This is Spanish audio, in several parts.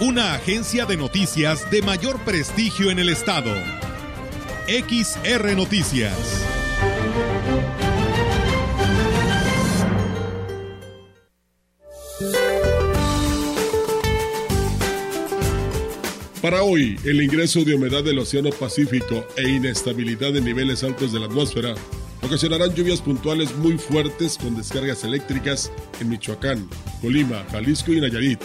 Una agencia de noticias de mayor prestigio en el estado. XR Noticias. Para hoy, el ingreso de humedad del Océano Pacífico e inestabilidad en niveles altos de la atmósfera ocasionarán lluvias puntuales muy fuertes con descargas eléctricas en Michoacán, Colima, Jalisco y Nayarit.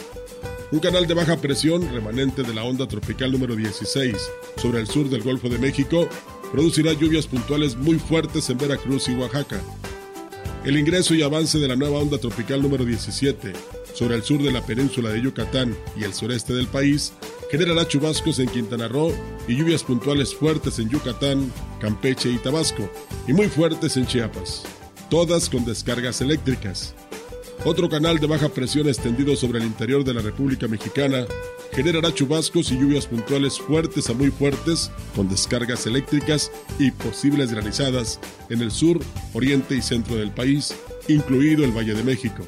Un canal de baja presión remanente de la onda tropical número 16 sobre el sur del Golfo de México producirá lluvias puntuales muy fuertes en Veracruz y Oaxaca. El ingreso y avance de la nueva onda tropical número 17 sobre el sur de la península de Yucatán y el sureste del país generará chubascos en Quintana Roo y lluvias puntuales fuertes en Yucatán, Campeche y Tabasco, y muy fuertes en Chiapas, todas con descargas eléctricas. Otro canal de baja presión extendido sobre el interior de la República Mexicana generará chubascos y lluvias puntuales fuertes a muy fuertes con descargas eléctricas y posibles granizadas en el sur, oriente y centro del país, incluido el Valle de México.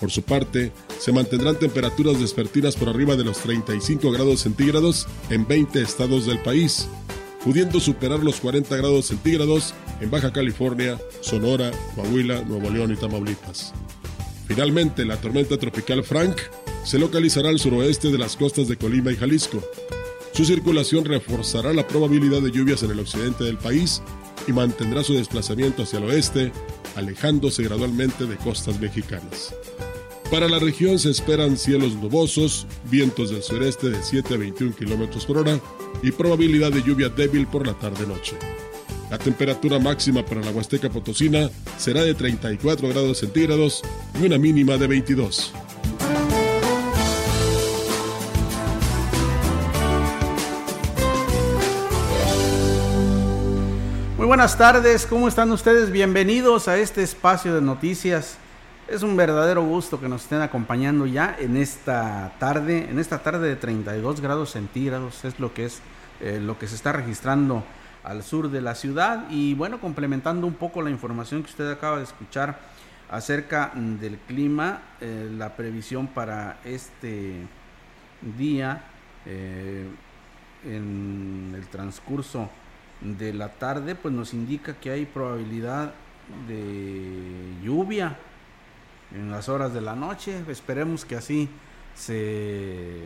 Por su parte, se mantendrán temperaturas despertinas por arriba de los 35 grados centígrados en 20 estados del país, pudiendo superar los 40 grados centígrados en Baja California, Sonora, Coahuila, Nuevo León y Tamaulipas. Finalmente, la tormenta tropical Frank se localizará al suroeste de las costas de Colima y Jalisco. Su circulación reforzará la probabilidad de lluvias en el occidente del país y mantendrá su desplazamiento hacia el oeste, alejándose gradualmente de costas mexicanas. Para la región se esperan cielos nubosos, vientos del sureste de 7 a 21 km por hora y probabilidad de lluvia débil por la tarde-noche. La temperatura máxima para la Huasteca Potosina será de 34 grados centígrados y una mínima de 22. Muy buenas tardes, ¿cómo están ustedes? Bienvenidos a este espacio de noticias es un verdadero gusto que nos estén acompañando ya en esta tarde, en esta tarde de 32 grados centígrados, es lo que es eh, lo que se está registrando al sur de la ciudad y bueno, complementando un poco la información que usted acaba de escuchar acerca del clima, eh, la previsión para este día eh, en el transcurso de la tarde, pues nos indica que hay probabilidad de lluvia en las horas de la noche. Esperemos que así se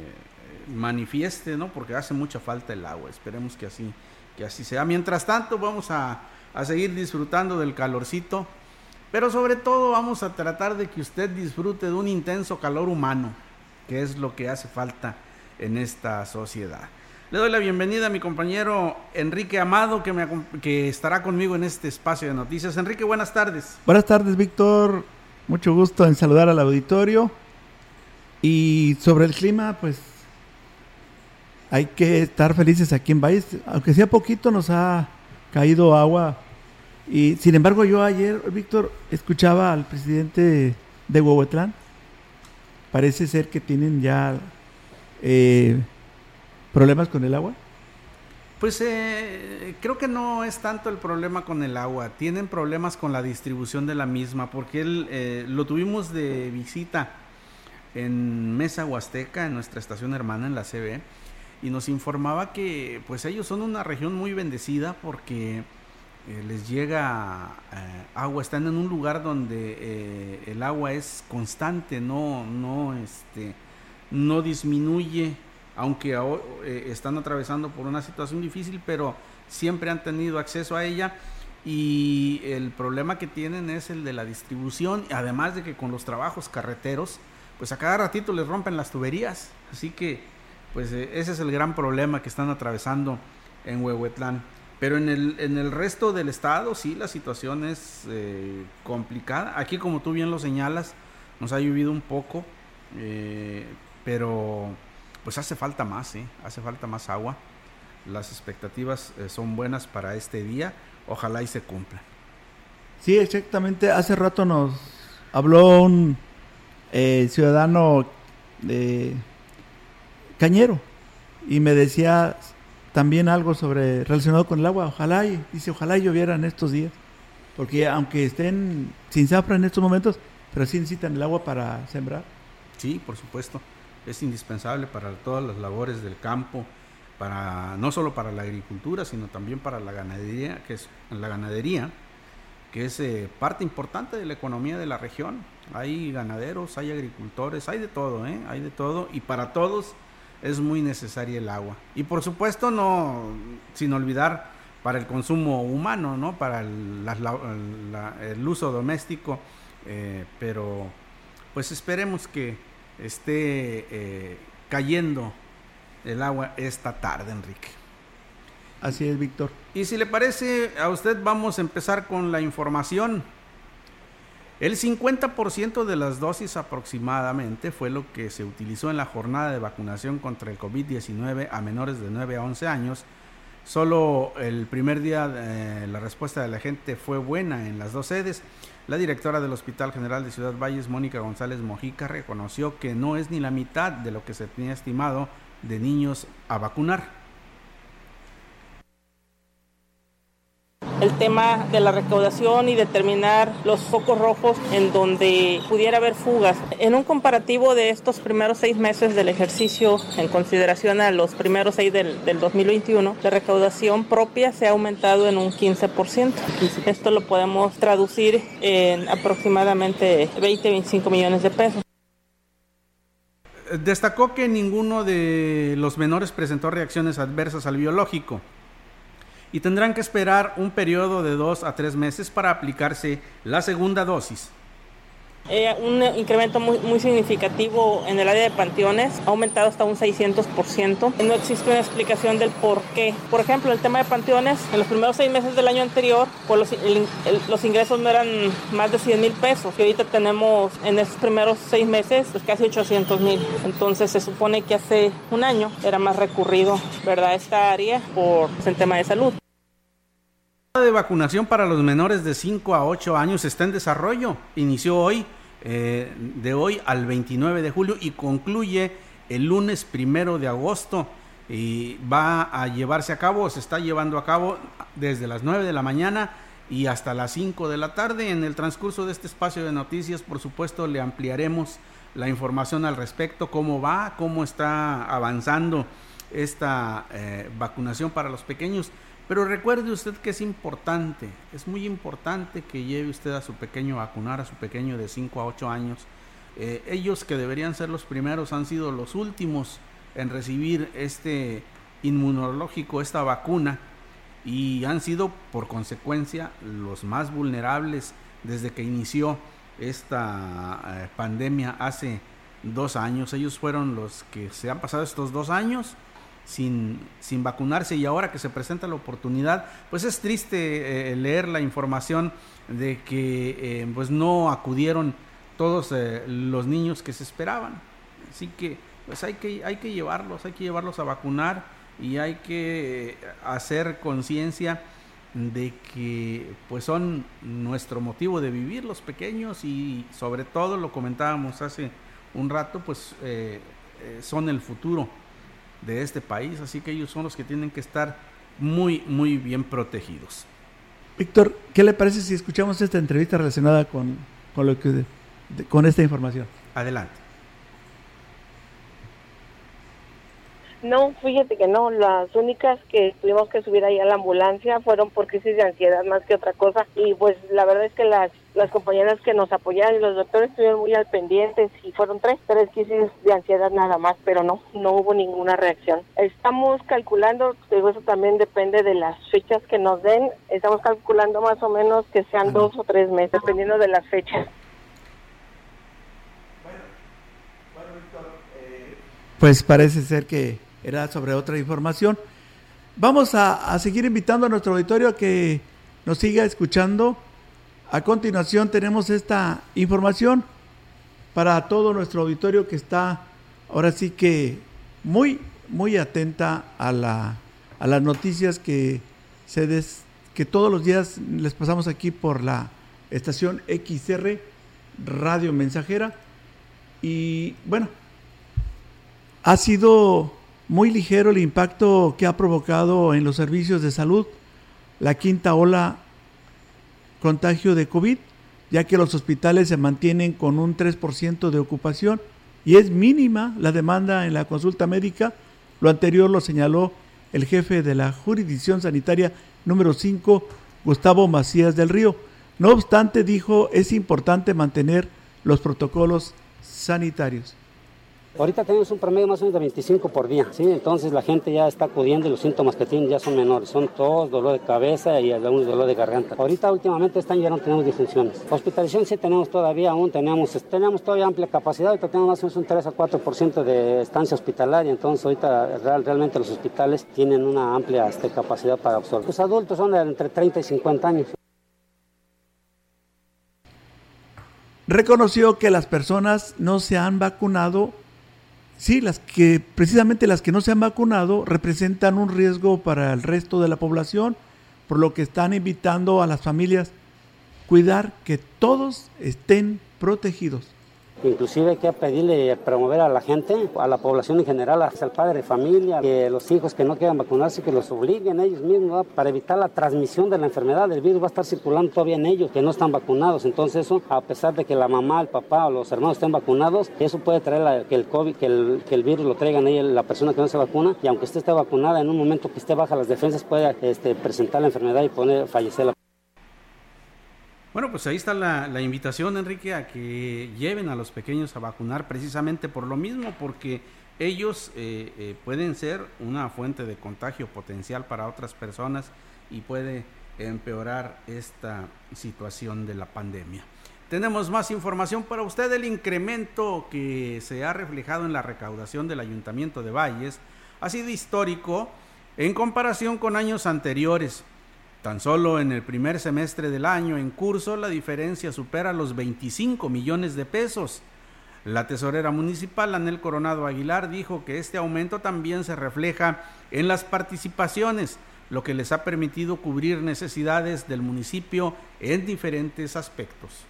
manifieste, ¿no? Porque hace mucha falta el agua. Esperemos que así, que así sea. Mientras tanto, vamos a, a seguir disfrutando del calorcito. Pero sobre todo vamos a tratar de que usted disfrute de un intenso calor humano, que es lo que hace falta en esta sociedad. Le doy la bienvenida a mi compañero Enrique Amado, que, me, que estará conmigo en este espacio de noticias. Enrique, buenas tardes. Buenas tardes, Víctor. Mucho gusto en saludar al auditorio. Y sobre el clima, pues hay que estar felices aquí en Valles. Aunque sea poquito, nos ha caído agua. Y sin embargo, yo ayer, Víctor, escuchaba al presidente de Huehuetlán. Parece ser que tienen ya eh, problemas con el agua. Pues eh, creo que no es tanto el problema con el agua, tienen problemas con la distribución de la misma, porque él eh, lo tuvimos de visita en Mesa Huasteca, en nuestra estación hermana en la CB, y nos informaba que pues ellos son una región muy bendecida porque eh, les llega agua, están en un lugar donde el agua es constante, no, no, este, no disminuye aunque eh, están atravesando por una situación difícil, pero siempre han tenido acceso a ella. Y el problema que tienen es el de la distribución, además de que con los trabajos carreteros, pues a cada ratito les rompen las tuberías, así que pues eh, ese es el gran problema que están atravesando en Huehuetlán. Pero en el, en el resto del estado sí la situación es eh, complicada. Aquí como tú bien lo señalas, nos ha llovido un poco, pero pues hace falta más, ¿eh? hace falta más agua. Las expectativas eh, son buenas para este día, ojalá y se cumplan. Sí, exactamente. Hace rato nos habló un eh, ciudadano de Cañero y me decía también algo sobre relacionado con el agua. Ojalá y dice, ojalá lloviera en estos días, porque aunque estén sin zafra en estos momentos, pero sí necesitan el agua para sembrar. Sí, por supuesto, es indispensable para todas las labores del campo, para no solo para la agricultura, sino también para la ganadería, que es la ganadería, que es eh, parte importante de la economía de la región. Hay ganaderos, hay agricultores, hay de todo, ¿eh? hay de todo, y para todos es muy necesaria el agua. Y por supuesto, no, sin olvidar para el consumo humano, ¿no? Para el, el uso doméstico, eh, pero pues esperemos que esté eh, cayendo el agua esta tarde, Enrique. Así es, Víctor. Y si le parece a usted, vamos a empezar con la información. El 50% de las dosis aproximadamente fue lo que se utilizó en la jornada de vacunación contra el COVID-19 a menores de 9 a 11 años. Solo el primer día eh, la respuesta de la gente fue buena en las dos sedes. La directora del Hospital General de Ciudad Valles, Mónica González Mojica, reconoció que no es ni la mitad de lo que se tenía estimado de niños a vacunar. El tema de la recaudación y determinar los focos rojos en donde pudiera haber fugas. En un comparativo de estos primeros seis meses del ejercicio, en consideración a los primeros seis del, del 2021, la recaudación propia se ha aumentado en un 15%. Esto lo podemos traducir en aproximadamente 20-25 millones de pesos. Destacó que ninguno de los menores presentó reacciones adversas al biológico y tendrán que esperar un periodo de dos a tres meses para aplicarse la segunda dosis. Eh, un incremento muy, significativo en el área de panteones, ha aumentado hasta un 600%. No existe una explicación del por qué. Por ejemplo, el tema de panteones, en los primeros seis meses del año anterior, pues los, ingresos no eran más de 100 mil pesos. Y ahorita tenemos en esos primeros seis meses pues casi 800 mil. Entonces se supone que hace un año era más recurrido, ¿verdad? Esta área por el tema de salud de vacunación para los menores de 5 a 8 años está en desarrollo. Inició hoy, eh, de hoy al 29 de julio y concluye el lunes primero de agosto. Y va a llevarse a cabo, se está llevando a cabo desde las 9 de la mañana y hasta las 5 de la tarde. En el transcurso de este espacio de noticias, por supuesto, le ampliaremos la información al respecto, cómo va, cómo está avanzando esta eh, vacunación para los pequeños. Pero recuerde usted que es importante, es muy importante que lleve usted a su pequeño a vacunar, a su pequeño de 5 a 8 años. Eh, ellos que deberían ser los primeros han sido los últimos en recibir este inmunológico, esta vacuna, y han sido por consecuencia los más vulnerables desde que inició esta eh, pandemia hace dos años. Ellos fueron los que se han pasado estos dos años sin, sin vacunarse y ahora que se presenta la oportunidad, pues es triste eh, leer la información de que eh, pues no acudieron todos eh, los niños que se esperaban. Así que pues hay que, hay que llevarlos, hay que llevarlos a vacunar y hay que hacer conciencia de que pues son nuestro motivo de vivir los pequeños y sobre todo lo comentábamos hace un rato pues son el futuro de este país, así que ellos son los que tienen que estar muy, muy bien protegidos. Víctor, ¿qué le parece si escuchamos esta entrevista relacionada con, con, lo que, con esta información? Adelante. No, fíjate que no, las únicas que tuvimos que subir ahí a la ambulancia fueron por crisis de ansiedad más que otra cosa y pues la verdad es que las las compañeras que nos apoyaron y los doctores estuvieron muy al pendiente y fueron tres, tres crisis de ansiedad nada más, pero no, no hubo ninguna reacción. Estamos calculando, eso también depende de las fechas que nos den, estamos calculando más o menos que sean dos o tres meses, dependiendo de las fechas. Pues parece ser que era sobre otra información. Vamos a, seguir invitando a nuestro auditorio a que nos siga escuchando a continuación tenemos esta información para todo nuestro auditorio que está ahora sí que muy, muy atenta a, la, a las noticias que, se des, que todos los días les pasamos aquí por la estación XR Radio Mensajera. Y bueno, ha sido muy ligero el impacto que ha provocado en los servicios de salud la quinta ola contagio de COVID, ya que los hospitales se mantienen con un 3% de ocupación y es mínima la demanda en la consulta médica. Lo anterior lo señaló el jefe de la jurisdicción sanitaria número 5, Gustavo Macías del Río. No obstante, dijo, es importante mantener los protocolos sanitarios. Ahorita tenemos un promedio más o menos de 25 por día, ¿sí? Entonces la gente ya está acudiendo y los síntomas que tienen ya son menores. Son tos, dolor de cabeza y algunos dolor de garganta. Ahorita últimamente están ya no tenemos disfunciones. Hospitalización sí tenemos todavía aún, tenemos, tenemos todavía amplia capacidad. Ahorita tenemos más o menos un 3 a 4% de estancia hospitalaria. Entonces ahorita realmente los hospitales tienen una amplia este, capacidad para absorber. Los adultos son de entre 30 y 50 años. Reconoció que las personas no se han vacunado Sí, las que precisamente las que no se han vacunado representan un riesgo para el resto de la población, por lo que están invitando a las familias cuidar que todos estén protegidos. Inclusive hay que pedirle promover a la gente, a la población en general, al padre de familia, que los hijos que no quieran vacunarse, que los obliguen ellos mismos para evitar la transmisión de la enfermedad. El virus va a estar circulando todavía en ellos, que no están vacunados. Entonces eso, a pesar de que la mamá, el papá o los hermanos estén vacunados, eso puede traer que el COVID, que el, que el virus lo traigan a la persona que no se vacuna. Y aunque usted esté vacunada, en un momento que esté baja las defensas, puede este, presentar la enfermedad y poner, fallecer la bueno, pues ahí está la, invitación, Enrique, a que lleven a los pequeños a vacunar precisamente por lo mismo, porque ellos eh, eh, pueden ser una fuente de contagio potencial para otras personas y puede empeorar esta situación de la pandemia. Tenemos más información para usted. El incremento que se ha reflejado en la recaudación del Ayuntamiento de Valles ha sido histórico en comparación con años anteriores. Tan solo en el primer semestre del año en curso la diferencia supera los 25 millones de pesos. La tesorera municipal Anel Coronado Aguilar dijo que este aumento también se refleja en las participaciones, lo que les ha permitido cubrir necesidades del municipio en diferentes aspectos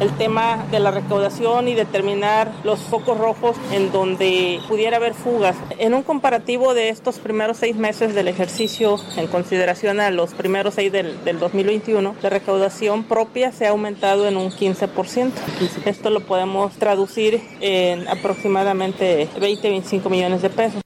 el tema de la recaudación y determinar los focos rojos en donde pudiera haber fugas. En un comparativo de estos primeros seis meses del ejercicio, en consideración a los primeros seis del, 2021, la recaudación propia se ha aumentado en un 15%. Esto lo podemos traducir en aproximadamente 20-25 millones de pesos.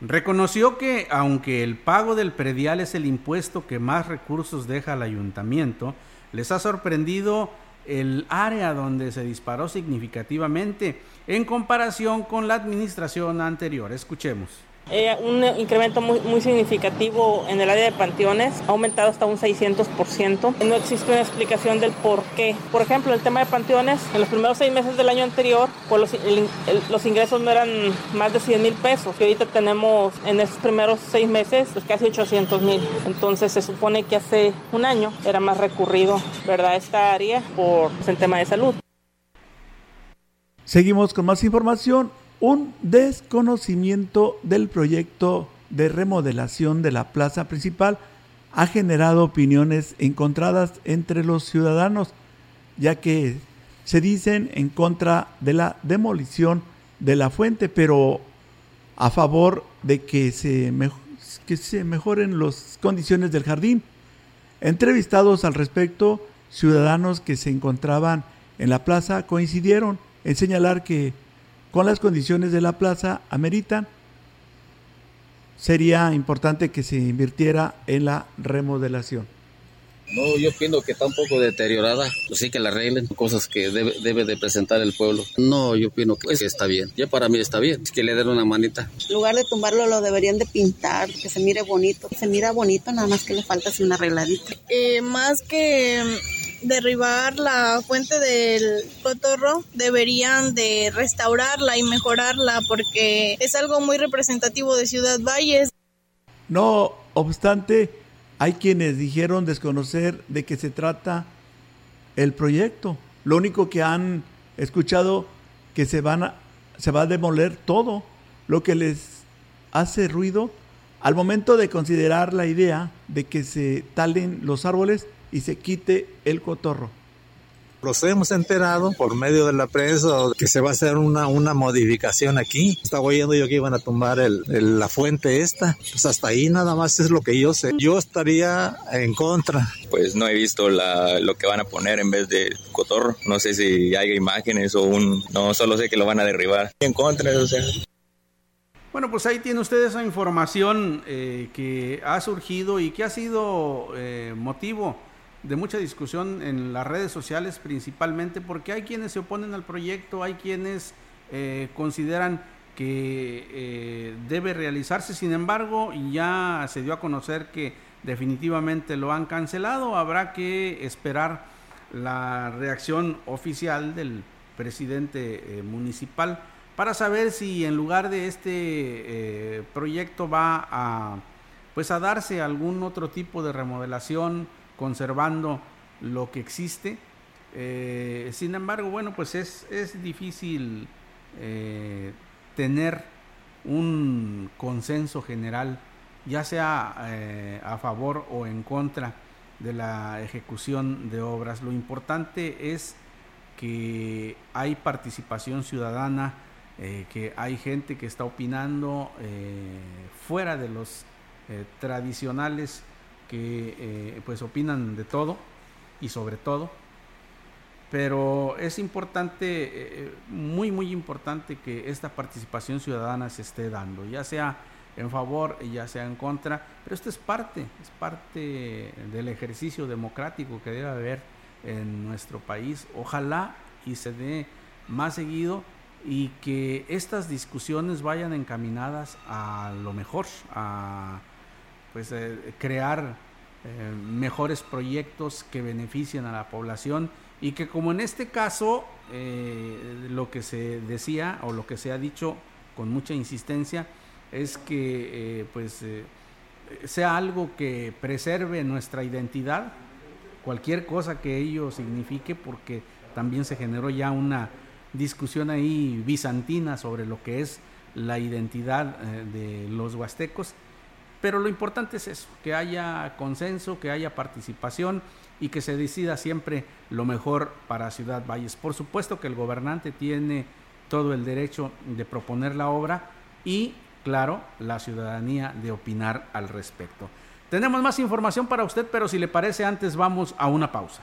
Reconoció que aunque el pago del predial es el impuesto que más recursos deja al ayuntamiento, les ha sorprendido el área donde se disparó significativamente en comparación con la administración anterior. Escuchemos. Eh, un incremento muy, significativo en el área de panteones, ha aumentado hasta un 600%. No existe una explicación del por qué. Por ejemplo, el tema de panteones, en los primeros seis meses del año anterior, pues los, ingresos no eran más de 100 mil pesos, que ahorita tenemos en esos primeros seis meses pues casi 800 mil. Entonces se supone que hace un año era más recurrido, ¿verdad?, esta área por el tema de salud. Seguimos con más información un desconocimiento del proyecto de remodelación de la plaza principal ha generado opiniones encontradas entre los ciudadanos, ya que se dicen en contra de la demolición de la fuente, pero a favor de que se, que se mejoren las condiciones del jardín. Entrevistados al respecto, ciudadanos que se encontraban en la plaza coincidieron en señalar que con las condiciones de la plaza ameritan, sería importante que se invirtiera en la remodelación. No, yo opino que está un poco deteriorada, pues sí que la arreglen, cosas que debe, de presentar el pueblo. No, yo opino que está bien, ya para mí está bien, es que le den una manita. En lugar de tumbarlo lo deberían de pintar, que se mire bonito, se mira bonito, nada más que le falta así una arregladita. Eh, más que derribar la fuente del cotorro, deberían de restaurarla y mejorarla porque es algo muy representativo de Ciudad Valles. No obstante, hay quienes dijeron desconocer de qué se trata el proyecto. Lo único que han escuchado que se van se va a demoler todo, lo que les hace ruido al momento de considerar la idea de que se talen los árboles y se quite el cotorro. Los hemos enterado por medio de la prensa que se va a hacer una, una modificación aquí. Estaba oyendo yo que iban a tumbar el, la fuente esta. Pues hasta ahí nada más es lo que yo sé. Yo estaría en contra. Pues no he visto la, lo que van a poner en vez de cotorro. No sé si hay imágenes o un... No, solo sé que lo van a derribar. En contra, o sea... Bueno, pues ahí tiene usted esa información eh, que ha surgido y que ha sido eh, motivo de mucha discusión en las redes sociales principalmente porque hay quienes se oponen al proyecto, hay quienes eh, consideran que eh, debe realizarse, sin embargo ya se dio a conocer que definitivamente lo han cancelado, habrá que esperar la reacción oficial del presidente eh, municipal para saber si en lugar de este proyecto va a pues a darse algún otro tipo de remodelación conservando lo que existe. Eh, sin embargo, bueno, pues es, es difícil eh, tener un consenso general, ya sea eh, a favor o en contra de la ejecución de obras. Lo importante es que hay participación ciudadana, que hay gente que está opinando fuera de los tradicionales que eh, pues opinan de todo y sobre todo, pero es importante, eh, muy muy importante que esta participación ciudadana se esté dando, ya sea en favor, ya sea en contra, pero esto es parte, es parte del ejercicio democrático que debe haber en nuestro país. Ojalá y se dé más seguido y que estas discusiones vayan encaminadas a lo mejor, a pues eh, crear eh, mejores proyectos que beneficien a la población y que como en este caso eh, lo que se decía o lo que se ha dicho con mucha insistencia es que pues sea algo que preserve nuestra identidad cualquier cosa que ello signifique porque también se generó ya una discusión ahí bizantina sobre lo que es la identidad de los huastecos pero lo importante es eso, que haya consenso, que haya participación y que se decida siempre lo mejor para Ciudad Valles. Por supuesto que el gobernante tiene todo el derecho de proponer la obra y, claro, la ciudadanía de opinar al respecto. Tenemos más información para usted, pero si le parece antes vamos a una pausa.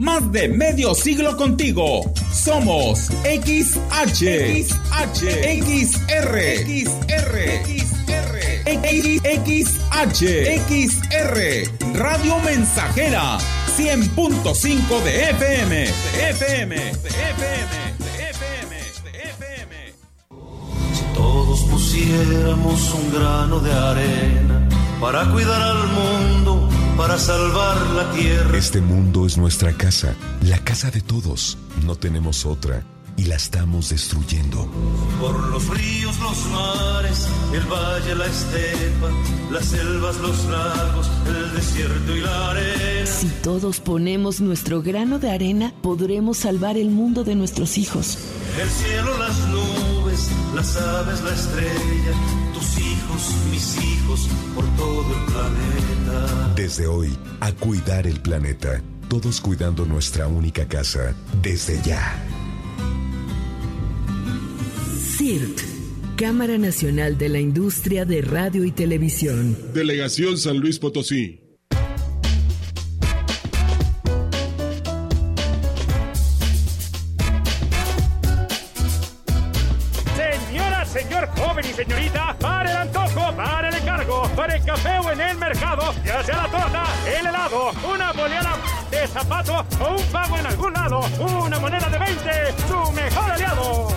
Más de medio siglo contigo. Somos XH, XH, XR, XR, XR, XR, Radio Mensajera, 100.5 de FM, de FM, de FM, de FM, de FM. Si todos pusiéramos un grano de arena para cuidar al mundo para salvar la tierra. Este mundo es nuestra casa, la casa de todos. No tenemos otra y la estamos destruyendo. Por los ríos, los mares, el valle, la estepa, las selvas, los lagos, el desierto y la arena. Si todos ponemos nuestro grano de arena, podremos salvar el mundo de nuestros hijos. El cielo, las nubes, las aves, la estrella, mis hijos, por todo el planeta. Desde hoy, a cuidar el planeta. Todos cuidando nuestra única casa. Desde ya. CIRT, Cámara Nacional de la Industria de Radio y Televisión. Delegación San Luis Potosí. Café o en el mercado, ya sea la torta, el helado, una boleada de zapato o un pago en algún lado, una moneda de 20, su mejor aliado.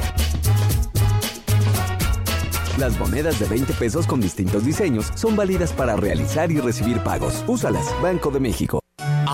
Las monedas de 20 pesos con distintos diseños son válidas para realizar y recibir pagos. Úsalas, Banco de México.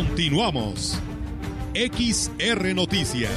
Continuamos. XR Noticias.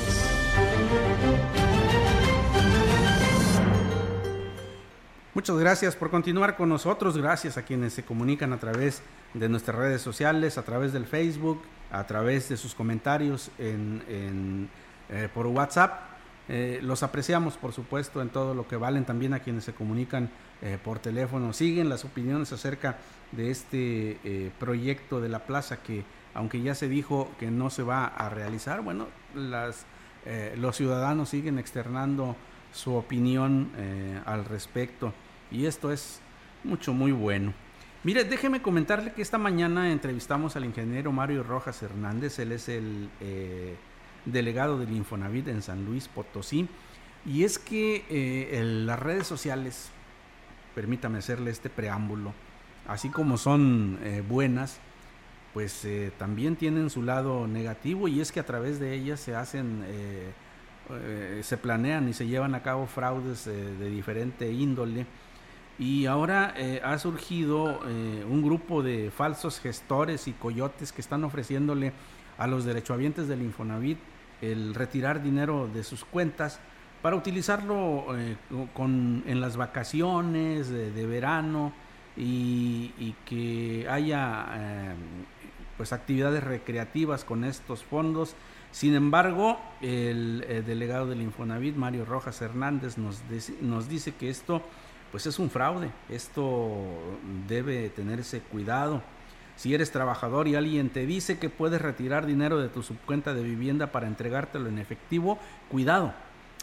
Muchas gracias por continuar con nosotros. Gracias a quienes se comunican a través de nuestras redes sociales, a través del Facebook, a través de sus comentarios en, eh, por WhatsApp. Eh, los apreciamos, por supuesto, en todo lo que valen también a quienes se comunican eh, por teléfono. Siguen las opiniones acerca de este proyecto de la plaza que, aunque ya se dijo que no se va a realizar, bueno, las, eh, los ciudadanos siguen externando su opinión eh, al respecto. Y esto es mucho, muy bueno. Mire, déjeme comentarle que esta mañana entrevistamos al ingeniero Mario Rojas Hernández, él es el eh, delegado del Infonavit en San Luis Potosí, y es que las redes sociales, permítame hacerle este preámbulo, así como son buenas, pues eh, también tienen su lado negativo y es que a través de ellas se hacen, eh, eh, se planean y se llevan a cabo fraudes de diferente índole. Y ahora ha surgido un grupo de falsos gestores y coyotes que están ofreciéndole a los derechohabientes del Infonavit el retirar dinero de sus cuentas para utilizarlo con, en las vacaciones de, verano y, que haya pues actividades recreativas con estos fondos. Sin embargo, el, eh, delegado del Infonavit, Mario Rojas Hernández, nos, nos dice que esto pues es un fraude, esto debe tenerse cuidado. Si eres trabajador y alguien te dice que puedes retirar dinero de tu subcuenta de vivienda para entregártelo en efectivo, cuidado,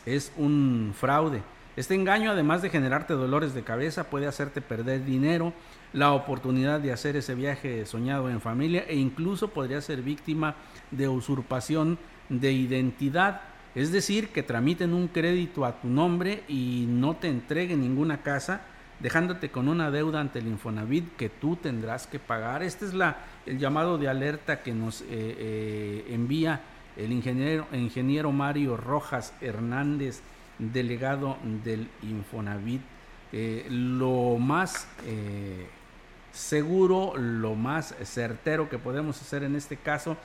es un fraude. Este engaño, además de generarte dolores de cabeza, puede hacerte perder dinero, la oportunidad de hacer ese viaje soñado en familia e incluso podría ser víctima de usurpación de identidad. Es decir, que tramiten un crédito a tu nombre y no te entreguen ninguna casa, dejándote con una deuda ante el Infonavit que tú tendrás que pagar. Este es la, el llamado de alerta que nos eh, eh, envía el ingeniero, ingeniero Mario Rojas Hernández, delegado del Infonavit. Eh, lo más eh, seguro, lo más certero que podemos hacer en este caso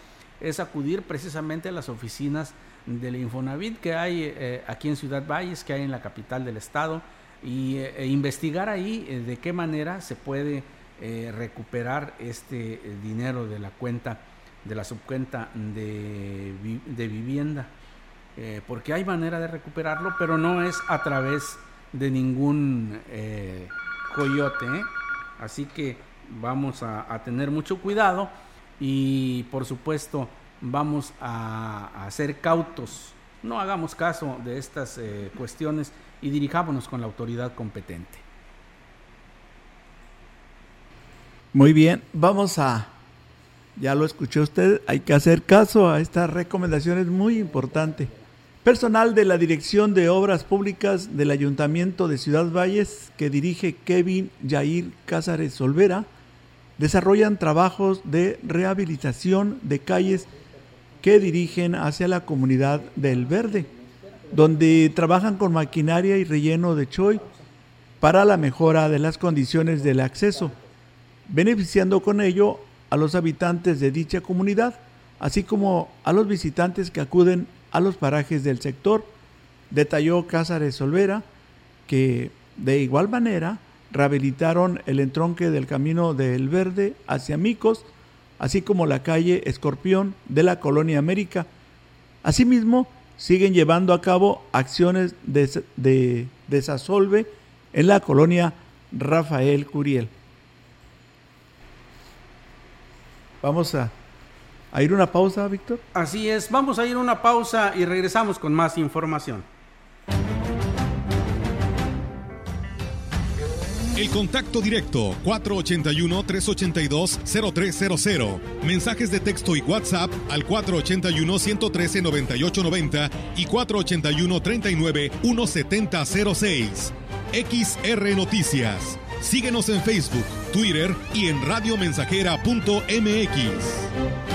es acudir precisamente a las oficinas del Infonavit que hay eh, aquí en Ciudad Valles, que hay en la capital del estado, y e investigar ahí de qué manera se puede recuperar este dinero de la cuenta, de la subcuenta de, de vivienda. Eh, porque hay manera de recuperarlo, pero no es a través de ningún eh, coyote. ¿eh? Así que vamos a, tener mucho cuidado y por supuesto vamos a, a ser cautos. No hagamos caso de estas eh, cuestiones y dirijámonos con la autoridad competente. Muy bien, vamos a, ya lo escuchó usted, hay que hacer caso a estas recomendaciones muy importante. Personal de la Dirección de Obras Públicas del Ayuntamiento de Ciudad Valles, que dirige Kevin Jair Cázares Olvera, desarrollan trabajos de rehabilitación de calles que dirigen hacia la comunidad del Verde, donde trabajan con maquinaria y relleno de choy para la mejora de las condiciones del acceso, beneficiando con ello a los habitantes de dicha comunidad, así como a los visitantes que acuden a los parajes del sector. Detalló Cázares Olvera que de igual manera rehabilitaron el entronque del camino del Verde hacia Micos, así como la calle Escorpión de la Colonia América. Asimismo, siguen llevando a cabo acciones de, de desasolve en la colonia Rafael Curiel. Vamos a, a ir una pausa, Víctor. Así es, vamos a ir una pausa y regresamos con más información. El contacto directo 481-382-0300. Mensajes de texto y WhatsApp al 481-113-9890 y 481-39-1706. XR Noticias. Síguenos en Facebook, Twitter y en radiomensajera.mx.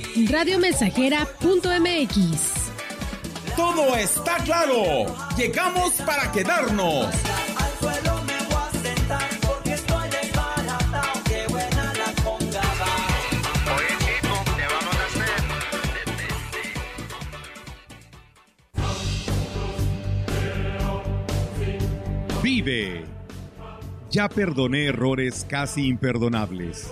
Radiomensajera.mx. todo está claro. Llegamos para quedarnos. Vive. Ya perdoné errores casi imperdonables.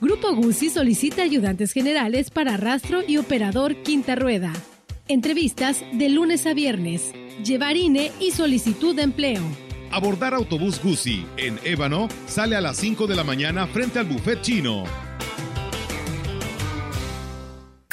Grupo Guzzi solicita ayudantes generales para rastro y operador quinta rueda. Entrevistas de lunes a viernes. Llevar INE y solicitud de empleo. Abordar autobús Guzzi en Ébano sale a las 5 de la mañana frente al buffet chino.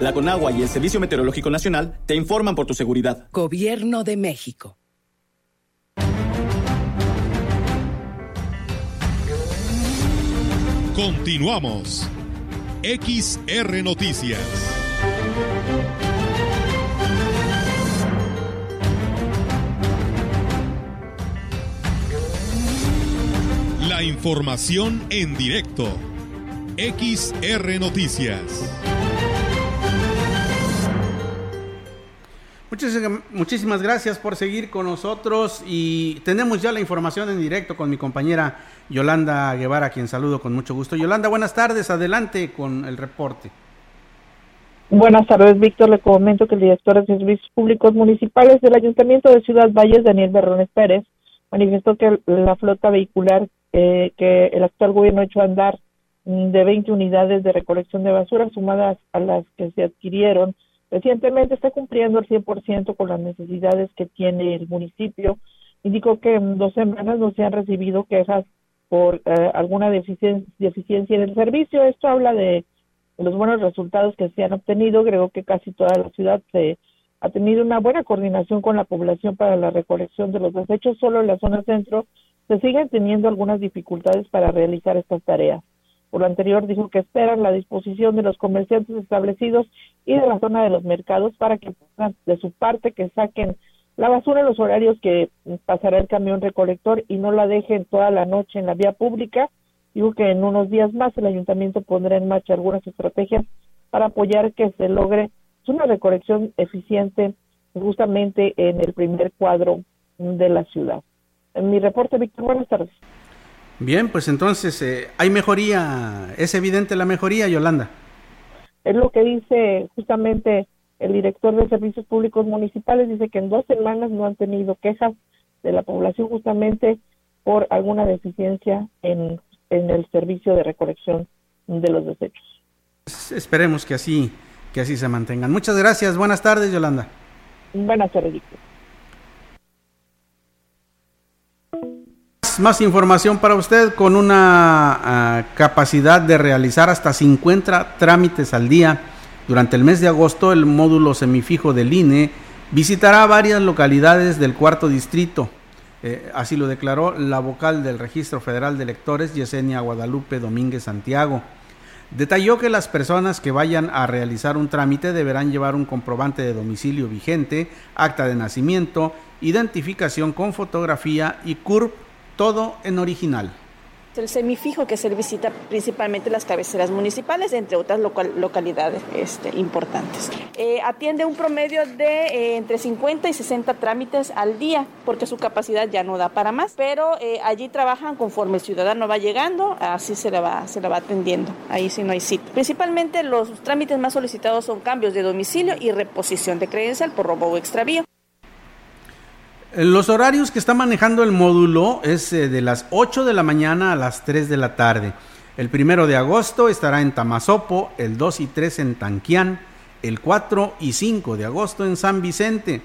La Conagua y el Servicio Meteorológico Nacional te informan por tu seguridad. Gobierno de México. Continuamos. XR Noticias. información en directo. XR Noticias. Muchísimas gracias por seguir con nosotros y tenemos ya la información en directo con mi compañera Yolanda Guevara, quien saludo con mucho gusto. Yolanda, buenas tardes, adelante con el reporte. Buenas tardes, Víctor. Le comento que el director de Servicios Públicos Municipales del Ayuntamiento de Ciudad Valles, Daniel Berrones Pérez, manifestó que la flota vehicular eh, que el actual gobierno ha hecho andar de 20 unidades de recolección de basura, sumadas a las que se adquirieron recientemente, está cumpliendo el 100% con las necesidades que tiene el municipio. Indicó que en dos semanas no se han recibido quejas por eh, alguna deficiencia, en el servicio. Esto habla de los buenos resultados que se han obtenido. Creo que casi toda la ciudad se ha tenido una buena coordinación con la población para la recolección de los desechos. Solo en la zona centro se siguen teniendo algunas dificultades para realizar estas tareas. Por lo anterior, dijo que esperan la disposición de los comerciantes establecidos y de la zona de los mercados para que de su parte que saquen la basura en los horarios que pasará el camión recolector y no la dejen toda la noche en la vía pública Digo que en unos días más el ayuntamiento pondrá en marcha algunas estrategias para apoyar que se logre una recolección eficiente justamente en el primer cuadro de la ciudad. Mi reporte, Víctor, buenas tardes. Bien, pues entonces, eh, ¿hay mejoría? ¿Es evidente la mejoría, Yolanda? Es lo que dice justamente el director de Servicios Públicos Municipales, dice que en dos semanas no han tenido quejas de la población justamente por alguna deficiencia en en el servicio de recolección de los desechos. Esperemos que así, que así se mantengan. Muchas gracias. Buenas tardes, Yolanda. Buenas tardes. Más información para usted con una ah, capacidad de realizar hasta 50 trámites al día. Durante el mes de agosto, el módulo semifijo del INE visitará varias localidades del cuarto distrito eh, así lo declaró la vocal del Registro Federal de Electores, Yesenia Guadalupe Domínguez Santiago. Detalló que las personas que vayan a realizar un trámite deberán llevar un comprobante de domicilio vigente, acta de nacimiento, identificación con fotografía y CURP, todo en original. El semifijo que se visita principalmente las cabeceras municipales, entre otras localidades este, importantes. Eh, atiende un promedio de eh, entre 50 y 60 trámites al día, porque su capacidad ya no da para más, pero eh, allí trabajan conforme el ciudadano va llegando, así se le va, se le va atendiendo, ahí sí no hay sitio. Principalmente los trámites más solicitados son cambios de domicilio y reposición de credencial por robo o extravío. Los horarios que está manejando el módulo es eh, de las 8 de la mañana a las 3 de la tarde. El primero de agosto estará en Tamazopo, el 2 y 3 en Tanquián, el 4 y 5 de agosto en San Vicente,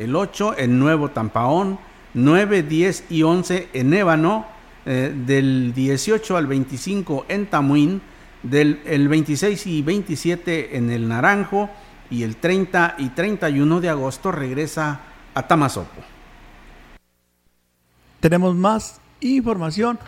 el 8 en Nuevo Tampaón, 9, 10 y 11 en Ébano, eh, del 18 al 25 en Tamuín, del el 26 y 27 en el Naranjo y el 30 y 31 de agosto regresa a Tamazopo. Tenemos más información.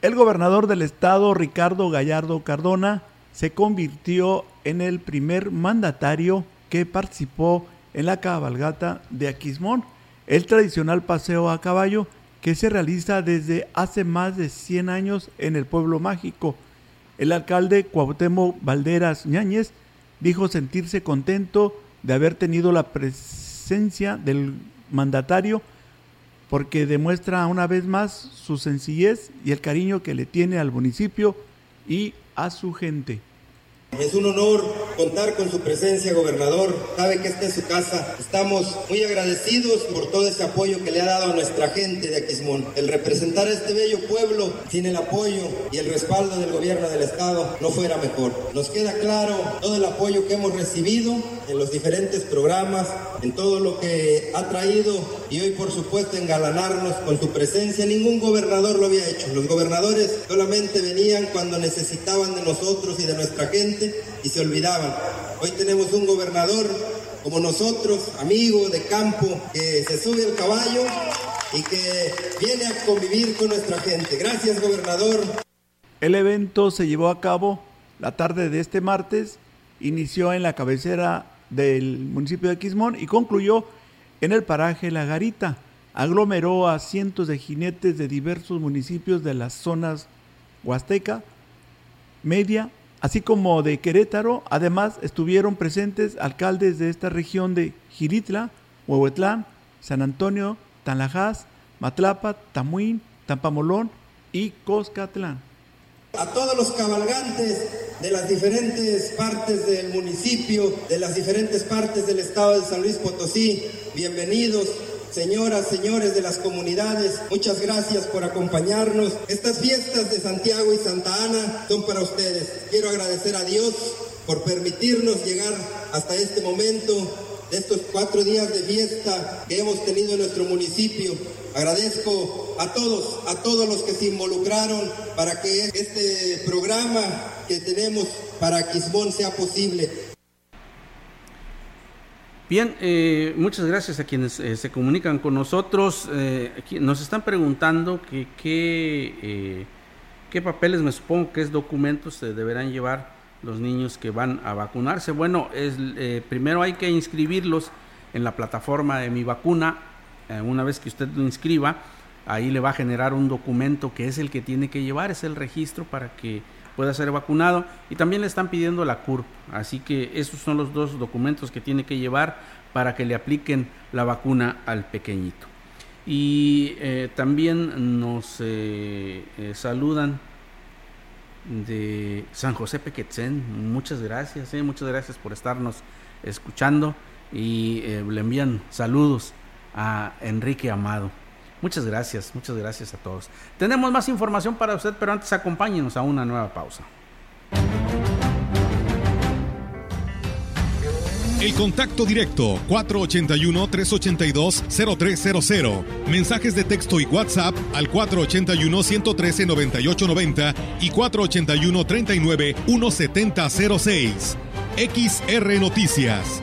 El gobernador del estado, Ricardo Gallardo Cardona, se convirtió en el primer mandatario que participó en la cabalgata de Aquismón, el tradicional paseo a caballo que se realiza desde hace más de 100 años en el pueblo mágico. El alcalde Cuauhtémoc Valderas Ñáñez dijo sentirse contento de haber tenido la presencia del mandatario porque demuestra una vez más su sencillez y el cariño que le tiene al municipio y a su gente. Es un honor contar con su presencia, gobernador. Sabe que esta es su casa. Estamos muy agradecidos por todo ese apoyo que le ha dado a nuestra gente de Aquismón. El representar a este bello pueblo sin el apoyo y el respaldo del gobierno del Estado no fuera mejor. Nos queda claro todo el apoyo que hemos recibido en los diferentes programas, en todo lo que ha traído y hoy por supuesto engalanarnos con su presencia. Ningún gobernador lo había hecho. Los gobernadores solamente venían cuando necesitaban de nosotros y de nuestra gente y se olvidaban. Hoy tenemos un gobernador como nosotros, amigo de campo, que se sube al caballo y que viene a convivir con nuestra gente. Gracias, gobernador. El evento se llevó a cabo la tarde de este martes, inició en la cabecera del municipio de Quismón y concluyó en el paraje La Garita. aglomeró a cientos de jinetes de diversos municipios de las zonas Huasteca, Media, así como de Querétaro. Además, estuvieron presentes alcaldes de esta región de Giritla, Huehuetlán, San Antonio, Tanlajas, Matlapa, Tamuín, Tampamolón y Coscatlán. A todos los cabalgantes de las diferentes partes del municipio, de las diferentes partes del estado de San Luis Potosí, bienvenidos. Señoras, señores de las comunidades, muchas gracias por acompañarnos. Estas fiestas de Santiago y Santa Ana son para ustedes. Quiero agradecer a Dios por permitirnos llegar hasta este momento de estos cuatro días de fiesta que hemos tenido en nuestro municipio. Agradezco a todos, a todos los que se involucraron para que este programa que tenemos para Quismón sea posible. Bien, eh, muchas gracias a quienes eh, se comunican con nosotros. Eh, nos están preguntando que, qué papeles, me supongo que es documentos, se deberán llevar los niños que van a vacunarse. Bueno, primero hay que inscribirlos en la plataforma de mi vacuna. Una vez que usted lo inscriba, ahí le va a generar un documento que es el que tiene que llevar, es el registro para que pueda ser vacunado y también le están pidiendo la CURP. Así que esos son los dos documentos que tiene que llevar para que le apliquen la vacuna al pequeñito. Y eh, también nos eh, eh, saludan de San José Pequetzen. Muchas gracias, muchas gracias por estarnos escuchando y le envían saludos a Enrique Amado. Muchas gracias, muchas gracias a todos. Tenemos más información para usted, pero antes acompáñenos a una nueva pausa. El contacto directo 481-382-0300. Mensajes de texto y WhatsApp al 481-113-9890 y 481-39-1706. XR Noticias.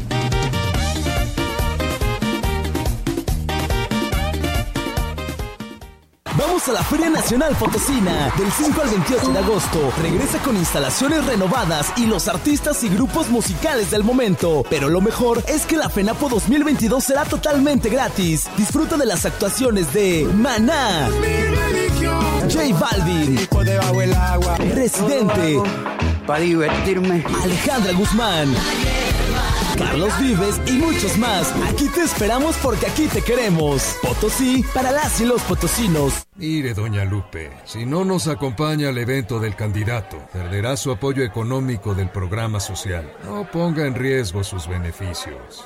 Vamos a la Feria Nacional Potosina del 5 al 28 de agosto. Regresa con instalaciones renovadas y los artistas y grupos musicales del momento. Pero lo mejor es que la FENAPO 2022 será totalmente gratis. Disfruta de las actuaciones de Maná, J Balvin, Residente, para divertirme, Alejandra Guzmán. Carlos Vives y muchos más. Aquí te esperamos porque aquí te queremos. Potosí para las y los potosinos. Mire, doña Lupe, si no nos acompaña al evento del candidato, perderá su apoyo económico del programa social. No ponga en riesgo sus beneficios.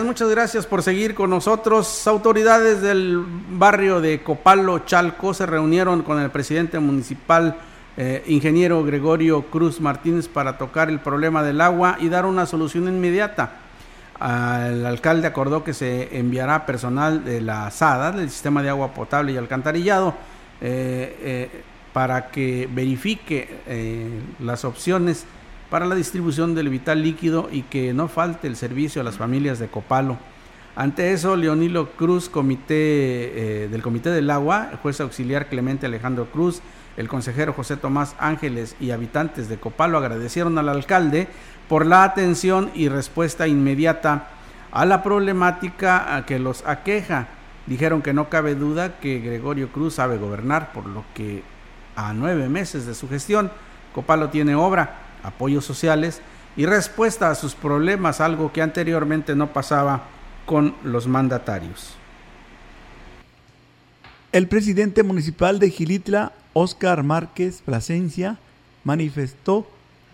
Muchas gracias por seguir con nosotros. Autoridades del barrio de Copalo, Chalco, se reunieron con el presidente municipal, eh, ingeniero Gregorio Cruz Martínez, para tocar el problema del agua y dar una solución inmediata. El alcalde acordó que se enviará personal de la SADA, del Sistema de Agua Potable y Alcantarillado, eh, eh, para que verifique las opciones para la distribución del vital líquido y que no falte el servicio a las familias de Copalo. Ante eso, Leonilo Cruz, comité eh, del Comité del Agua, el juez auxiliar Clemente Alejandro Cruz, el consejero José Tomás Ángeles y habitantes de Copalo agradecieron al alcalde por la atención y respuesta inmediata a la problemática que los aqueja. Dijeron que no cabe duda que Gregorio Cruz sabe gobernar, por lo que a nueve meses de su gestión, Copalo tiene obra apoyos sociales y respuesta a sus problemas, algo que anteriormente no pasaba con los mandatarios. El presidente municipal de Gilitla, Óscar Márquez Plasencia, manifestó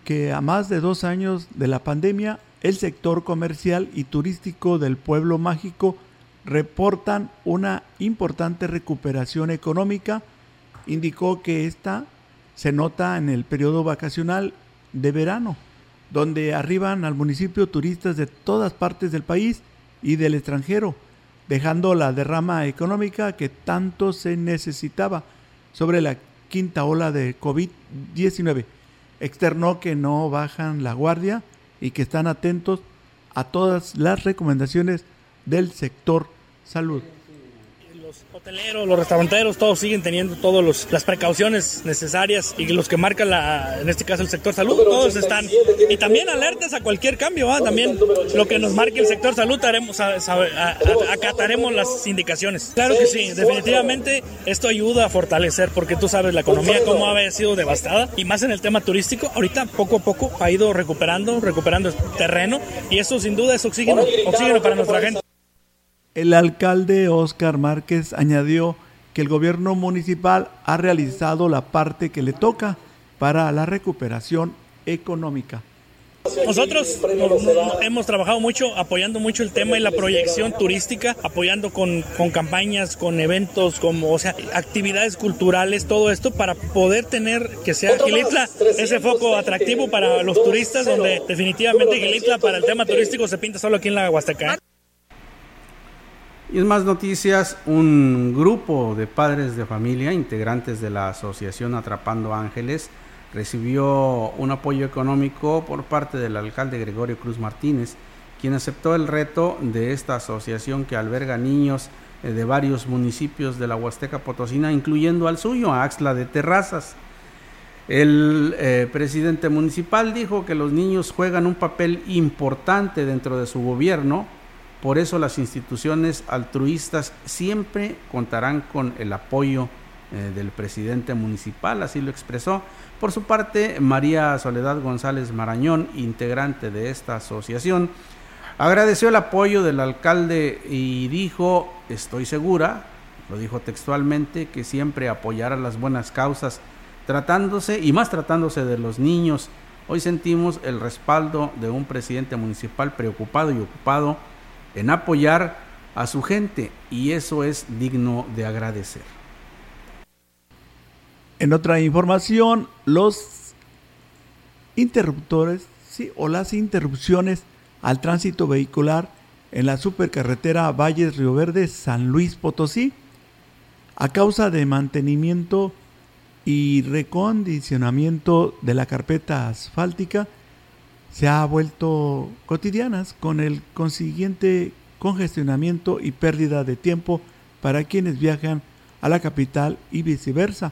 que a más de dos años de la pandemia, el sector comercial y turístico del pueblo mágico reportan una importante recuperación económica. Indicó que esta se nota en el periodo vacacional de verano, donde arriban al municipio turistas de todas partes del país y del extranjero, dejando la derrama económica que tanto se necesitaba sobre la quinta ola de COVID-19. Externó que no bajan la guardia y que están atentos a todas las recomendaciones del sector salud los hoteleros, los restauranteros, todos siguen teniendo todas las precauciones necesarias y los que marcan, la, en este caso, el sector salud, todos están. Y también alertas a cualquier cambio, ¿ah? también lo que nos marque el sector salud, haremos, acataremos las indicaciones. Claro que sí, definitivamente esto ayuda a fortalecer, porque tú sabes la economía cómo ha sido devastada y más en el tema turístico, ahorita poco a poco ha ido recuperando, recuperando terreno y eso sin duda es oxígeno, oxígeno para nuestra gente. El alcalde Óscar Márquez añadió que el gobierno municipal ha realizado la parte que le toca para la recuperación económica. Nosotros hemos trabajado mucho apoyando mucho el tema y la proyección turística, apoyando con, campañas, con eventos, como, o sea, actividades culturales, todo esto para poder tener que sea Gilitla ese foco atractivo para los turistas, donde definitivamente Gilitla para el tema turístico se pinta solo aquí en la Huasteca. Y en más noticias, un grupo de padres de familia, integrantes de la asociación Atrapando Ángeles, recibió un apoyo económico por parte del alcalde Gregorio Cruz Martínez, quien aceptó el reto de esta asociación que alberga niños eh, de varios municipios de la Huasteca Potosina, incluyendo al suyo, Axla de Terrazas. El eh, presidente municipal dijo que los niños juegan un papel importante dentro de su gobierno por eso las instituciones altruistas siempre contarán con el apoyo eh, del presidente municipal, así lo expresó. Por su parte, María Soledad González Marañón, integrante de esta asociación, agradeció el apoyo del alcalde y dijo, estoy segura, lo dijo textualmente, que siempre apoyará las buenas causas, tratándose, y más tratándose de los niños. Hoy sentimos el respaldo de un presidente municipal preocupado y ocupado en apoyar a su gente y eso es digno de agradecer. En otra información, los interruptores sí, o las interrupciones al tránsito vehicular en la supercarretera Valles Río Verde San Luis Potosí a causa de mantenimiento y recondicionamiento de la carpeta asfáltica se ha vuelto cotidianas con el consiguiente congestionamiento y pérdida de tiempo para quienes viajan a la capital y viceversa.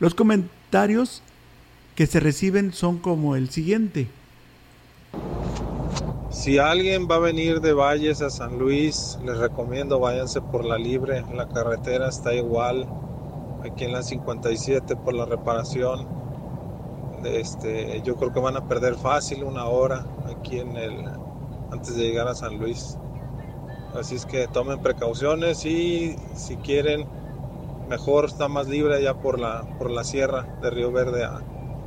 Los comentarios que se reciben son como el siguiente. Si alguien va a venir de Valles a San Luis, les recomiendo váyanse por la libre. La carretera está igual. Aquí en la 57 por la reparación este, yo creo que van a perder fácil una hora aquí en el antes de llegar a San Luis. Así es que tomen precauciones y si quieren mejor está más libre allá por la por la sierra de Río Verde a,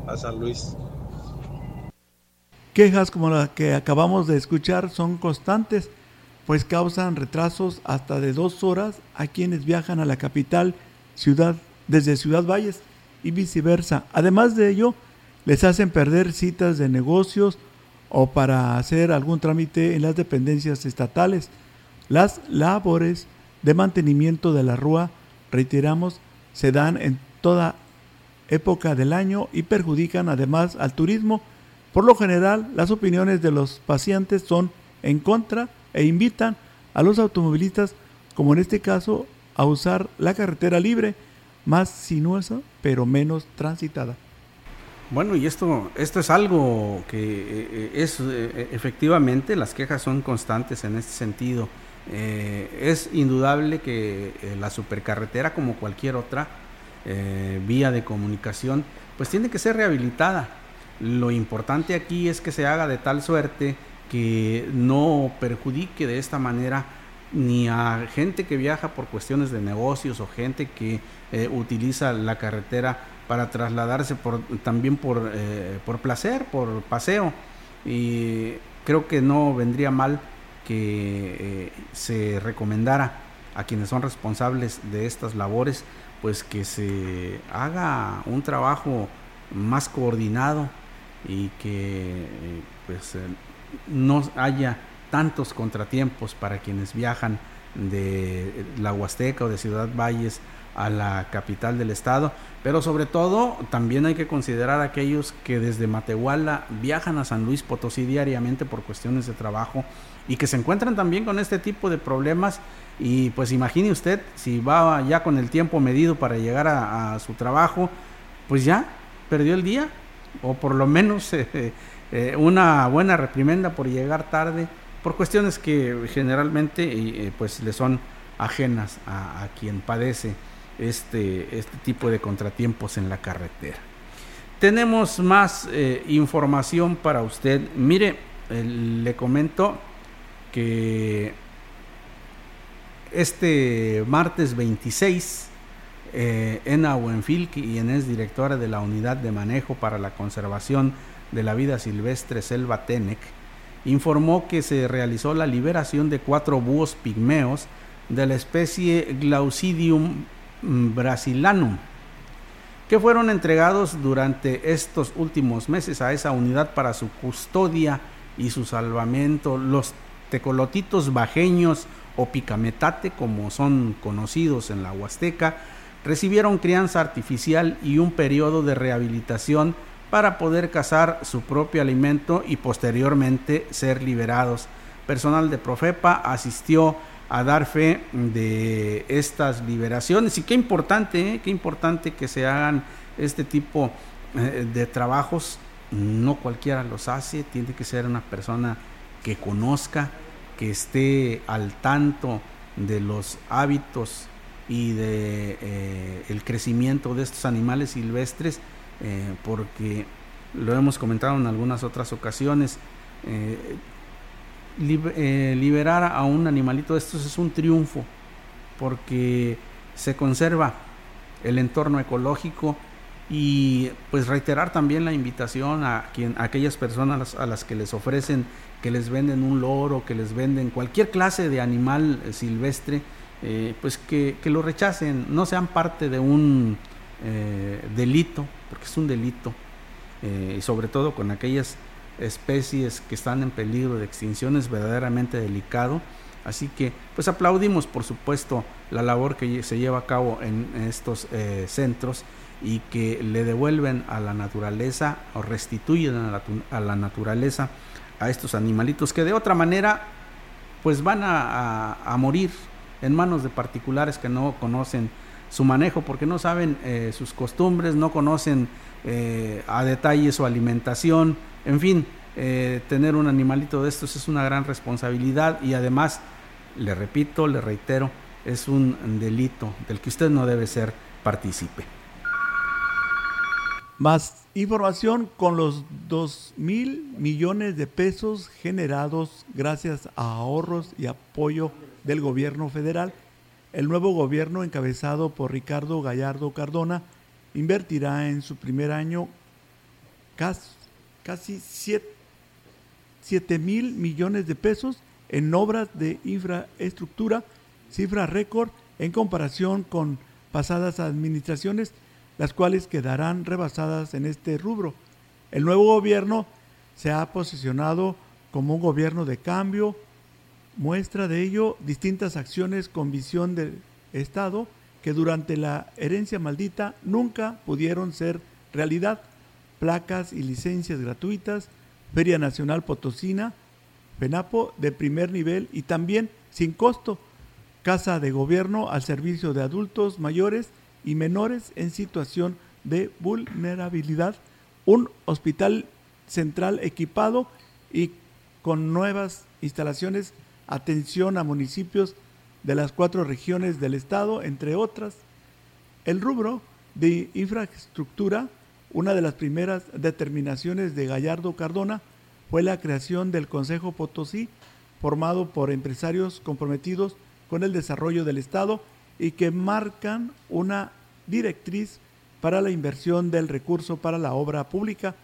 a San Luis. Quejas como las que acabamos de escuchar son constantes. pues causan retrasos hasta de dos horas a quienes viajan a la capital ciudad desde Ciudad Valles y viceversa. Además de ello, les hacen perder citas de negocios o para hacer algún trámite en las dependencias estatales. Las labores de mantenimiento de la rúa, reiteramos, se dan en toda época del año y perjudican además al turismo. Por lo general, las opiniones de los pacientes son en contra e invitan a los automovilistas, como en este caso, a usar la carretera libre, más sinuosa pero menos transitada. Bueno, y esto, esto es algo que eh, eh, es eh, efectivamente, las quejas son constantes en este sentido. es indudable que la supercarretera, como cualquier otra vía de comunicación, pues tiene que ser rehabilitada. Lo importante aquí es que se haga de tal suerte que no perjudique de esta manera ni a gente que viaja por cuestiones de negocios o gente que utiliza la carretera para trasladarse por, también por, eh, por placer, por paseo. Y creo que no vendría mal que eh, se recomendara a quienes son responsables de estas labores, pues que se haga un trabajo más coordinado y que eh, pues no haya tantos contratiempos para quienes viajan de la Huasteca o de Ciudad Valles a la capital del estado, pero sobre todo también hay que considerar aquellos que desde Matehuala viajan a San Luis Potosí diariamente por cuestiones de trabajo y que se encuentran también con este tipo de problemas. Y pues imagine usted si va ya con el tiempo medido para llegar a, su trabajo, pues ya perdió el día o por lo menos eh, una buena reprimenda por llegar tarde por cuestiones que generalmente eh, pues le son ajenas a quien padece este, este tipo de contratiempos en la carretera. Tenemos más eh, información para usted. Mire, le comento que este martes 26, eh, Ena quien es directora de la Unidad de Manejo para la Conservación de la Vida Silvestre Selva Tenec, informó que se realizó la liberación de cuatro búhos pigmeos de la especie Glaucidium Brasilanum, que fueron entregados durante estos últimos meses a esa unidad para su custodia y su salvamento. Los tecolotitos bajeños o picametate, como son conocidos en la Huasteca, recibieron crianza artificial y un periodo de rehabilitación para poder cazar su propio alimento y posteriormente ser liberados. Personal de Profepa asistió a dar fe de estas liberaciones. Y qué importante, ¿eh? qué importante que se hagan este tipo eh, de trabajos. No cualquiera los hace, tiene que ser una persona que conozca, que esté al tanto de los hábitos y de eh, el crecimiento de estos animales silvestres, porque lo hemos comentado en algunas otras ocasiones, eh, liberar a un animalito de estos es un triunfo porque se conserva el entorno ecológico y pues reiterar también la invitación a, quien, aquellas personas a las que les ofrecen que les venden un loro, que les venden cualquier clase de animal eh, silvestre, eh, pues que, lo rechacen, no sean parte de un delito, porque es un delito, y sobre todo con aquellas especies que están en peligro de extinción es verdaderamente delicado. Así que pues aplaudimos por supuesto la labor que se lleva a cabo en, estos eh, centros y que le devuelven a la naturaleza o restituyen a la, naturaleza a estos animalitos que de otra manera pues van a, morir en manos de particulares que no conocen su manejo porque no saben eh, sus costumbres, no conocen eh, a detalle su alimentación, en fin, eh, tener un animalito de estos es una gran responsabilidad y además, le repito, le reitero, es un delito del que usted no debe ser partícipe. Más información con los 2 mil millones de pesos generados gracias a ahorros y apoyo del gobierno federal. El nuevo gobierno encabezado por Ricardo Gallardo Cardona invertirá en su primer año casi, casi 7 mil millones de pesos en obras de infraestructura, cifra récord en comparación con pasadas administraciones, las cuales quedarán rebasadas en este rubro. El nuevo gobierno se ha posicionado como un gobierno de cambio, muestra de ello distintas acciones con visión del Estado que durante la herencia maldita nunca pudieron ser realidad. Placas y licencias gratuitas, Feria Nacional Potosina, FENAPO de primer nivel y también sin costo, Casa de Gobierno al servicio de adultos mayores y menores en situación de vulnerabilidad, un hospital central equipado y con nuevas instalaciones, atención a municipios de las cuatro regiones del estado, entre otras. El rubro de infraestructura, una de las primeras determinaciones de Gallardo Cardona, fue la creación del Consejo Potosí, formado por empresarios comprometidos con el desarrollo del Estado y que marcan una directriz para la inversión del recurso para la obra pública.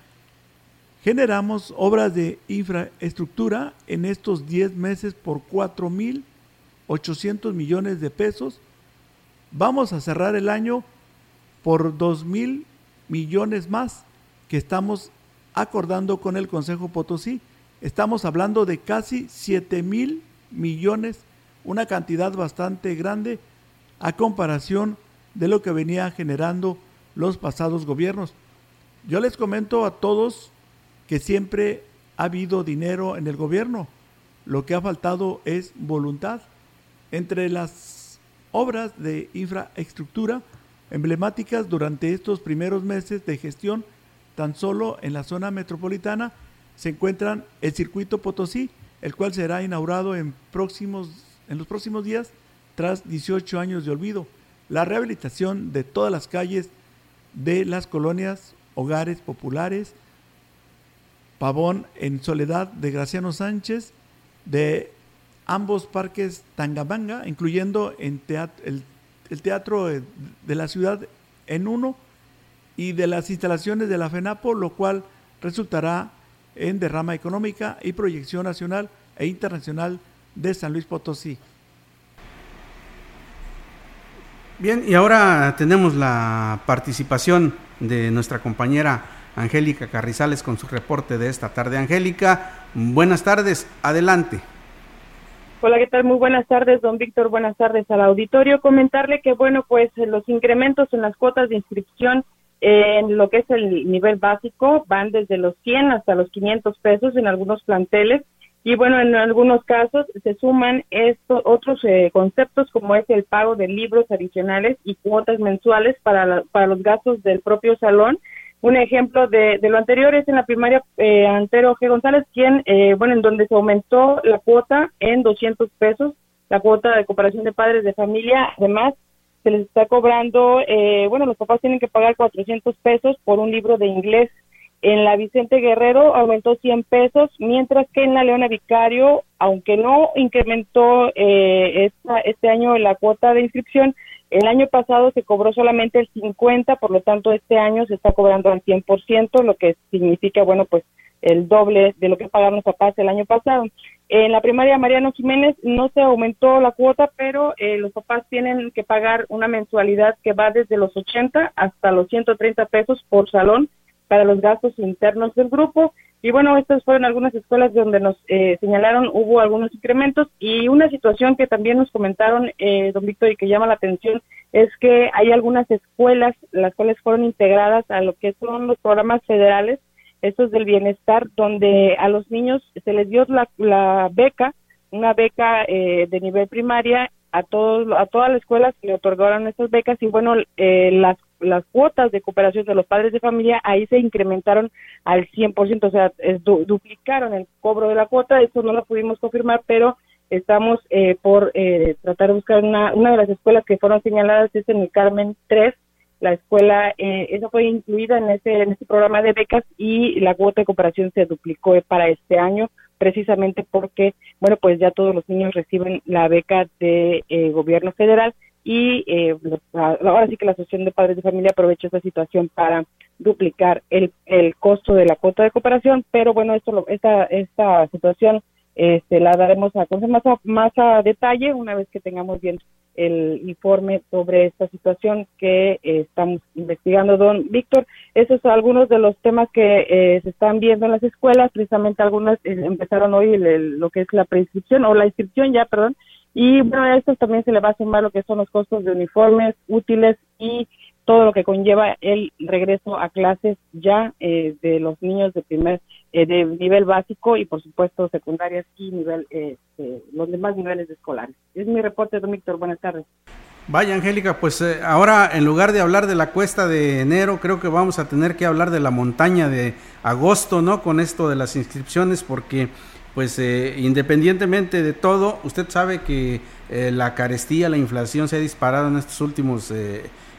Generamos obras de infraestructura en estos 10 meses por 4 mil 800 millones de pesos. Vamos a cerrar el año por 2 mil millones más que estamos acordando con el Consejo Potosí. Estamos hablando de casi 7 mil millones, una cantidad bastante grande a comparación de lo que venía generando los pasados gobiernos. Yo les comento a todos que siempre ha habido dinero en el gobierno. Lo que ha faltado es voluntad. Entre las obras de infraestructura emblemáticas durante estos primeros meses de gestión, tan solo en la zona metropolitana se encuentran el circuito Potosí, el cual será inaugurado en, próximos, en los próximos días tras 18 años de olvido. La rehabilitación de todas las calles de las colonias, hogares populares, Pavón en Soledad de Graciano Sánchez, de ambos parques Tangamanga, incluyendo el, teatro de la ciudad en uno y de las instalaciones de la FENAPO, lo cual resultará en derrama económica y proyección nacional e internacional de San Luis Potosí. Bien, y ahora tenemos la participación de nuestra compañera Angélica Carrizales con su reporte de esta tarde. Angélica, buenas tardes, adelante. Hola, ¿qué tal? Muy buenas tardes, don Víctor. Buenas tardes al auditorio. Comentarle que, bueno, pues los incrementos en las cuotas de inscripción en lo que es el nivel básico van desde los 100 hasta los 500 pesos en algunos planteles y bueno, en algunos casos se suman estos otros eh, conceptos como es el pago de libros adicionales y cuotas mensuales para, para los gastos del propio salón un ejemplo de, lo anterior es en la primaria eh, Antero G. González, quien, eh, bueno, en donde se aumentó la cuota en 200 pesos, la cuota de cooperación de padres de familia. Además, se les está cobrando, eh, bueno, los papás tienen que pagar 400 pesos por un libro de inglés. En la Vicente Guerrero aumentó 100 pesos, mientras que en la Leona Vicario, aunque no incrementó eh, este año la cuota de inscripción, el año pasado se cobró solamente el 50, por lo tanto este año se está cobrando al 100%, lo que significa, bueno, pues el doble de lo que pagaron los papás el año pasado. En la primaria Mariano Jiménez no se aumentó la cuota, pero eh, los papás tienen que pagar una mensualidad que va desde los 80 hasta los 130 pesos por salón para los gastos internos del grupo y bueno, estas fueron algunas escuelas donde nos eh, señalaron hubo algunos incrementos. Y una situación que también nos comentaron, eh, don Víctor, y que llama la atención, es que hay algunas escuelas las cuales fueron integradas a lo que son los programas federales, estos del bienestar, donde a los niños se les dio la, la beca, una beca eh, de nivel primaria a todos a todas las escuelas que le otorgaron estas becas. Y bueno eh, las las cuotas de cooperación de los padres de familia ahí se incrementaron al 100%, o sea, duplicaron el cobro de la cuota, eso no lo pudimos confirmar, pero estamos eh, por eh, tratar de buscar una, una de las escuelas que fueron señaladas, es en el Carmen 3, la escuela, eh, esa fue incluida en ese, en este programa de becas y la cuota de cooperación se duplicó para este año, precisamente porque, bueno, pues ya todos los niños reciben la beca de gobierno federal y eh, ahora sí que la Asociación de Padres de Familia aprovecha esta situación para duplicar el, el costo de la cuota de cooperación, pero bueno, esto esta, esta situación este, la daremos a conocer más a, más a detalle una vez que tengamos bien el informe sobre esta situación que eh, estamos investigando, don Víctor. Esos son algunos de los temas que eh, se están viendo en las escuelas, precisamente algunas eh, empezaron hoy lo que es la prescripción o la inscripción ya, perdón, y bueno, a esto también se le va a sumar lo que son los costos de uniformes, útiles y todo lo que conlleva el regreso a clases ya de los niños de primer de nivel básico y por supuesto secundarias y nivel los demás niveles escolares. Es mi reporte, don Víctor. Buenas tardes. Vaya, Angélica, pues eh, ahora en lugar de hablar de la cuesta de enero, creo que vamos a tener que hablar de la montaña de agosto, ¿no? Con esto de las inscripciones, porque pues eh, independientemente de todo, usted sabe que eh, la carestía, la inflación se ha disparado en estos últimos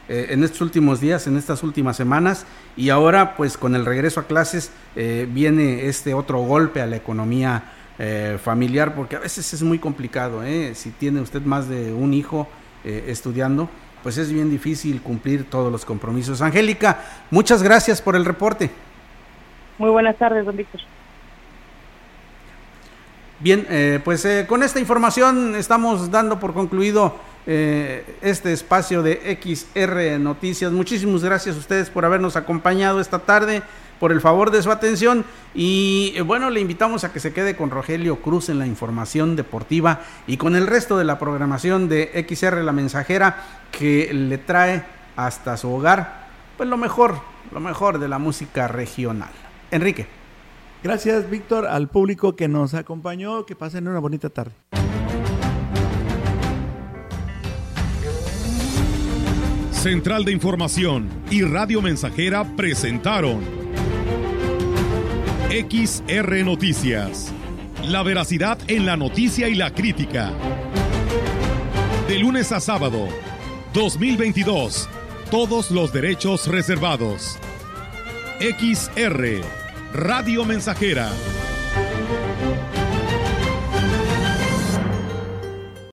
en estos últimos días, en estas últimas semanas, y ahora pues con el regreso a clases viene este otro golpe a la economía familiar, porque a veces es muy complicado, si tiene usted más de un hijo, eh, estudiando, pues es bien difícil cumplir todos los compromisos. Angélica, muchas gracias por el reporte. Muy buenas tardes, don Víctor. Bien, eh, pues eh, con esta información estamos dando por concluido este espacio de XR Noticias. Muchísimas gracias a ustedes por habernos acompañado esta tarde por el favor de su atención y eh, bueno, le invitamos a que se quede con Rogelio Cruz en la información deportiva y con el resto de la programación de XR La Mensajera que le trae hasta su hogar pues lo mejor, lo mejor de la música regional. Enrique. Gracias, Víctor, al público que nos acompañó, que pasen una bonita tarde. Central de Información y Radio Mensajera presentaron XR Noticias. La veracidad en la noticia y la crítica. De lunes a sábado, 2022. Todos los derechos reservados. XR, Radio Mensajera